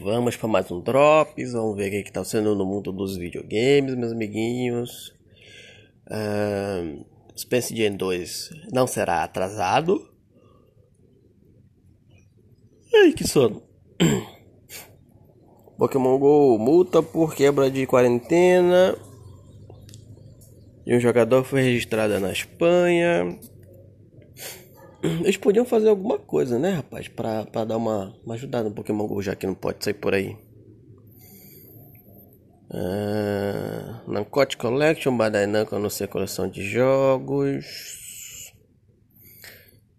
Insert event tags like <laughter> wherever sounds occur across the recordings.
Vamos para mais um Drops. Vamos ver o que está sendo no mundo dos videogames, meus amiguinhos. Uh, Space Jam 2 não será atrasado. Ai, que sono. <coughs> Pokémon GO multa por quebra de quarentena. E um jogador foi registrado na Espanha. <clears throat> Eles podiam fazer alguma coisa, né, rapaz? Pra, pra dar uma, uma ajudada no Pokémon GO, já que não pode sair por aí. Uh, Nancote Collection, Bandai Namco anuncia coleção de jogos.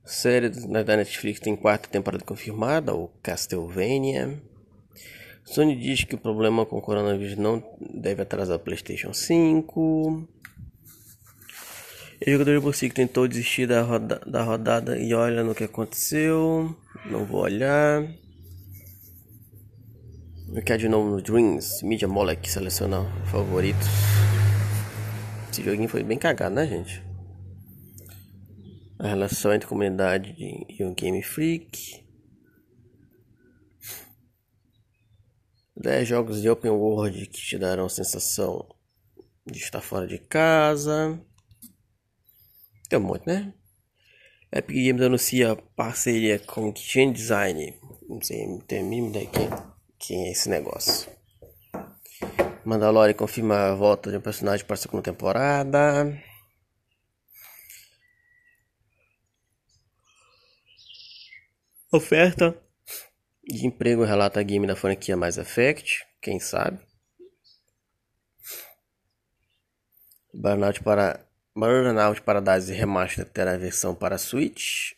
Série da Netflix tem quarta temporada confirmada, o Castlevania. Sony diz que o problema com o coronavírus não deve atrasar o PlayStation 5. O jogador do que tentou desistir da, roda, da rodada e olha no que aconteceu. Não vou olhar. Eu quero de novo no Dreams. Media Molek seleciona favoritos. Esse joguinho foi bem cagado, né, gente? A relação entre comunidade e o Game Freak. 10 jogos de Open World que te darão a sensação de estar fora de casa. Tem um monte, né? Epic Games anuncia parceria com Kitchen Design. Não sei, a mínima ideia quem, quem é esse negócio. Mandalorian confirma a volta de um personagem para a segunda temporada. Oferta de emprego relata a game da franquia Mass Effect. Quem sabe? Burnout para Burnout Paradise Remaster terá versão para Switch.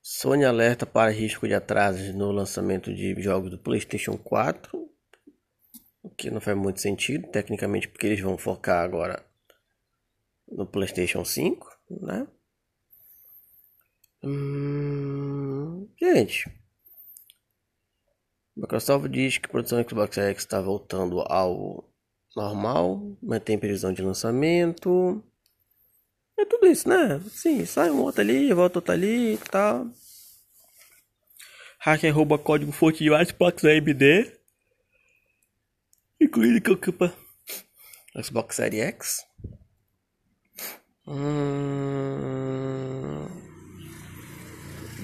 Sony alerta para risco de atrasos no lançamento de jogos do PlayStation 4. O que não faz muito sentido, tecnicamente, porque eles vão focar agora no PlayStation 5, né? Hum, gente, Microsoft diz que a produção Xbox X está voltando ao normal, mantém previsão de lançamento. É tudo isso, né? Sim, sai um outro ali, volta outro ali e tal. Hacker rouba código fonte de vários Xbox AMD. Incluindo que ocupa Xbox Series X. Hum...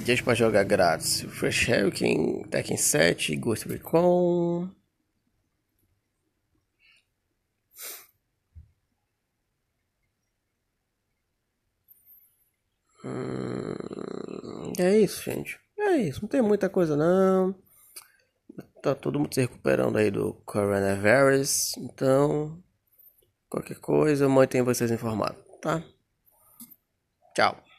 Dias para jogar grátis. Fresh Hurricane, Tekken 7, Ghost Recon. Hum, é isso, gente. É isso. Não tem muita coisa não. Tá todo mundo se recuperando aí do coronavirus. Então, qualquer coisa, eu mantenho vocês informados, tá? Tchau.